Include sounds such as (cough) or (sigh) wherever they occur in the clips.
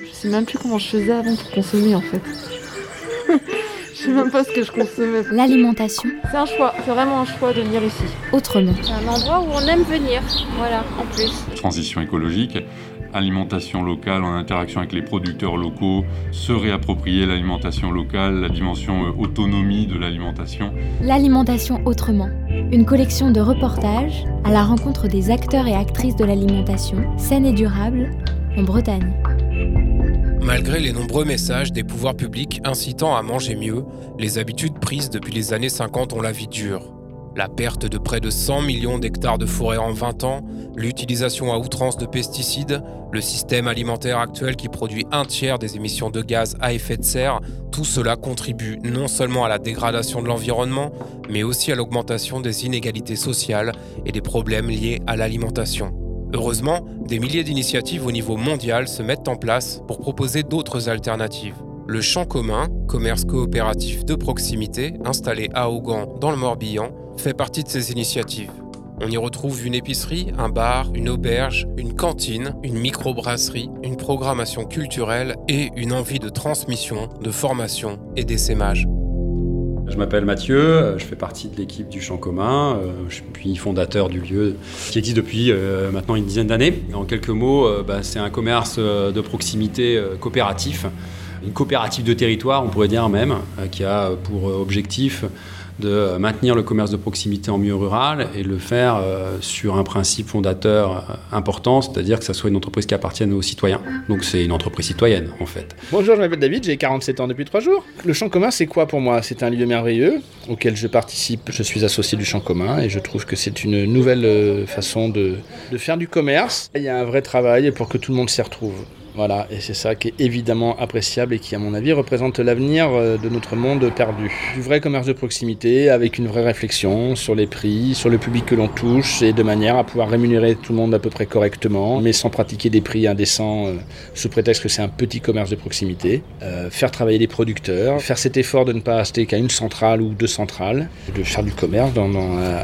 Je sais même plus comment je faisais avant pour consommer en fait. (laughs) je sais même pas ce que je consommais. L'alimentation C'est un choix, c'est vraiment un choix de venir ici. autrement. C'est un endroit où on aime venir, voilà, en plus. transition écologique, alimentation locale en interaction avec les producteurs locaux, se réapproprier l'alimentation locale, la dimension euh, autonomie de l'alimentation. L'alimentation autrement. Une collection de reportages à la rencontre des acteurs et actrices de l'alimentation, saine et durable, en Bretagne. Malgré les nombreux messages des pouvoirs publics incitant à manger mieux, les habitudes prises depuis les années 50 ont la vie dure. La perte de près de 100 millions d'hectares de forêt en 20 ans, l'utilisation à outrance de pesticides, le système alimentaire actuel qui produit un tiers des émissions de gaz à effet de serre, tout cela contribue non seulement à la dégradation de l'environnement, mais aussi à l'augmentation des inégalités sociales et des problèmes liés à l'alimentation. Heureusement, des milliers d'initiatives au niveau mondial se mettent en place pour proposer d'autres alternatives. Le Champ commun, commerce coopératif de proximité installé à Augan dans le Morbihan, fait partie de ces initiatives. On y retrouve une épicerie, un bar, une auberge, une cantine, une microbrasserie, une programmation culturelle et une envie de transmission, de formation et d'essaimage. Je m'appelle Mathieu, euh, je fais partie de l'équipe du Champ commun, euh, je suis fondateur du lieu qui existe depuis euh, maintenant une dizaine d'années. En quelques mots, bah, c'est un commerce de proximité coopératif, une coopérative de territoire on pourrait dire même, qui a pour objectif de euh, maintenir le commerce de proximité en milieu rural et le faire euh, sur un principe fondateur euh, important, c'est-à-dire que ça soit une entreprise qui appartienne aux citoyens. Donc c'est une entreprise citoyenne en fait. Bonjour, je m'appelle David, j'ai 47 ans depuis 3 jours. Le champ commun, c'est quoi pour moi? C'est un lieu merveilleux auquel je participe. Je suis associé du champ commun et je trouve que c'est une nouvelle façon de, de faire du commerce. Il y a un vrai travail pour que tout le monde s'y retrouve. Voilà, et c'est ça qui est évidemment appréciable et qui, à mon avis, représente l'avenir euh, de notre monde perdu. Du vrai commerce de proximité avec une vraie réflexion sur les prix, sur le public que l'on touche et de manière à pouvoir rémunérer tout le monde à peu près correctement, mais sans pratiquer des prix indécents euh, sous prétexte que c'est un petit commerce de proximité. Euh, faire travailler les producteurs, faire cet effort de ne pas acheter qu'à une centrale ou deux centrales, de faire du commerce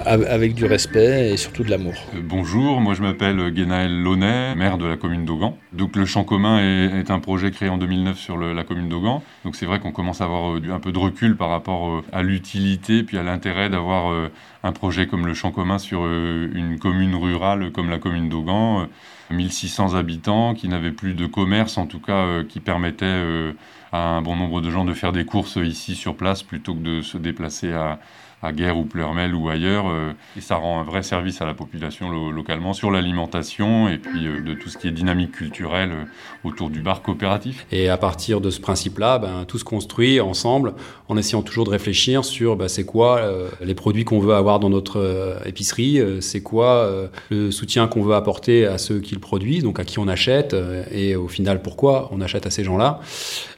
avec du respect et surtout de l'amour. Bonjour, moi je m'appelle Guénaël Launay, maire de la commune d'Augan. Donc le Champ commun est, un projet créé en 2009 sur la commune d'Augan. Donc c'est vrai qu'on commence à avoir euh, un peu de recul par rapport euh, à l'utilité puis à l'intérêt d'avoir euh, un projet comme le Champ commun sur une commune rurale comme la commune d'Augan. euh, 1600 habitants qui n'avaient plus de commerce, en tout cas qui permettaient euh, à un bon nombre de gens de faire des courses ici sur place plutôt que de se déplacer à, à Guerre ou Pleurmel ou ailleurs. euh, et ça rend un vrai service à la population lo- localement sur l'alimentation et puis euh, de tout ce qui est dynamique culturelle euh, autour du bar coopératif. Et à partir de ce principe-là, ben, tout se construit ensemble en essayant toujours de réfléchir sur ben, c'est quoi les produits qu'on veut avoir dans notre épicerie, c'est quoi le soutien qu'on veut apporter à ceux qui le produisent, donc à qui on achète, et au final pourquoi on achète à ces gens-là.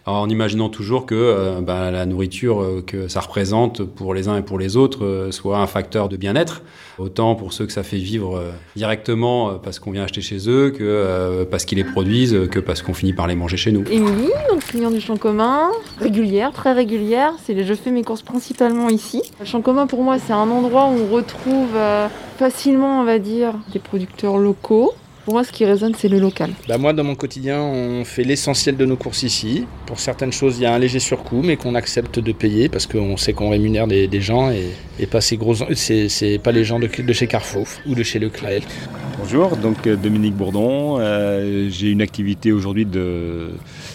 En imaginant toujours que ben, la nourriture que ça représente pour les uns et pour les autres euh, soit un facteur de bien-être, autant pour ceux que ça fait vivre euh, directement euh, parce qu'on vient acheter chez eux, que parce qu'ils les produisent, que parce qu'on finit par les manger chez nous. Émilie, donc client du champ commun, régulière, très régulière. Je fais mes courses principalement ici. Le champ commun pour moi c'est un endroit où on retrouve facilement, on va dire, des producteurs locaux. Pour moi, ce qui résonne, c'est le local. Bah moi, dans mon quotidien, on fait l'essentiel de nos courses ici. Pour certaines choses, il y a un léger surcoût, mais qu'on accepte de payer parce qu'on sait qu'on rémunère des, gens et, et pas ces gros, c'est pas les gens de, chez Carrefour ou de chez Leclerc. Bonjour, donc euh, Dominique Bourdon. Euh, J'ai une activité aujourd'hui de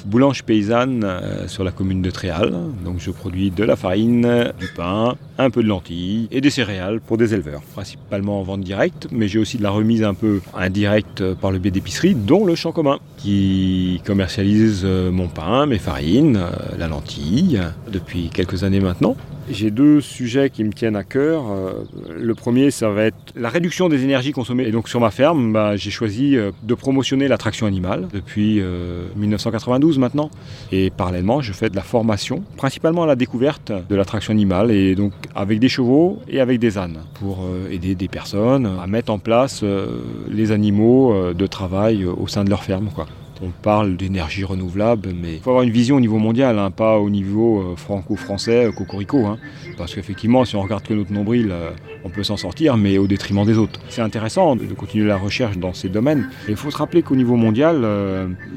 boulange paysanne euh, sur la commune de Tréal. Donc je produis de la farine, du pain, un peu de lentilles et des céréales pour des éleveurs, principalement en vente directe, mais j'ai aussi de la remise un peu indirecte par le biais d'épiceries, dont le Champ commun, qui commercialise mon pain, mes farines, la lentille, depuis quelques années maintenant. J'ai deux sujets qui me tiennent à cœur. Euh, Le premier, ça va être la réduction des énergies consommées. Et donc sur ma ferme, bah, j'ai choisi euh, de promotionner l'attraction animale depuis euh, 1992 maintenant. Et parallèlement, je fais de la formation, principalement à la découverte de l'attraction animale, et donc avec des chevaux et avec des ânes, pour euh, aider des personnes à mettre en place euh, les animaux euh, de travail euh, au sein de leur ferme. Quoi. On parle d'énergie renouvelable, mais il faut avoir une vision au niveau mondial, hein, pas au niveau euh, franco-français, euh, cocorico. Hein. parce qu'effectivement, si on regarde que notre nombril, euh, on peut s'en sortir, mais au détriment des autres. C'est intéressant de continuer la recherche dans ces domaines. il faut se rappeler qu'au niveau mondial,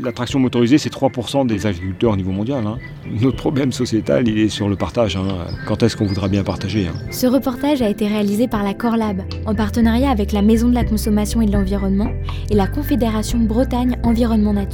la traction motorisée, c'est 3% des agriculteurs au niveau mondial. Hein. Notre problème sociétal, il est sur le partage. Quand est-ce qu'on voudra bien partager Ce reportage a été réalisé par la Corlab, en partenariat avec la Maison de la Consommation et de l'Environnement et la Confédération Bretagne Environnement Nature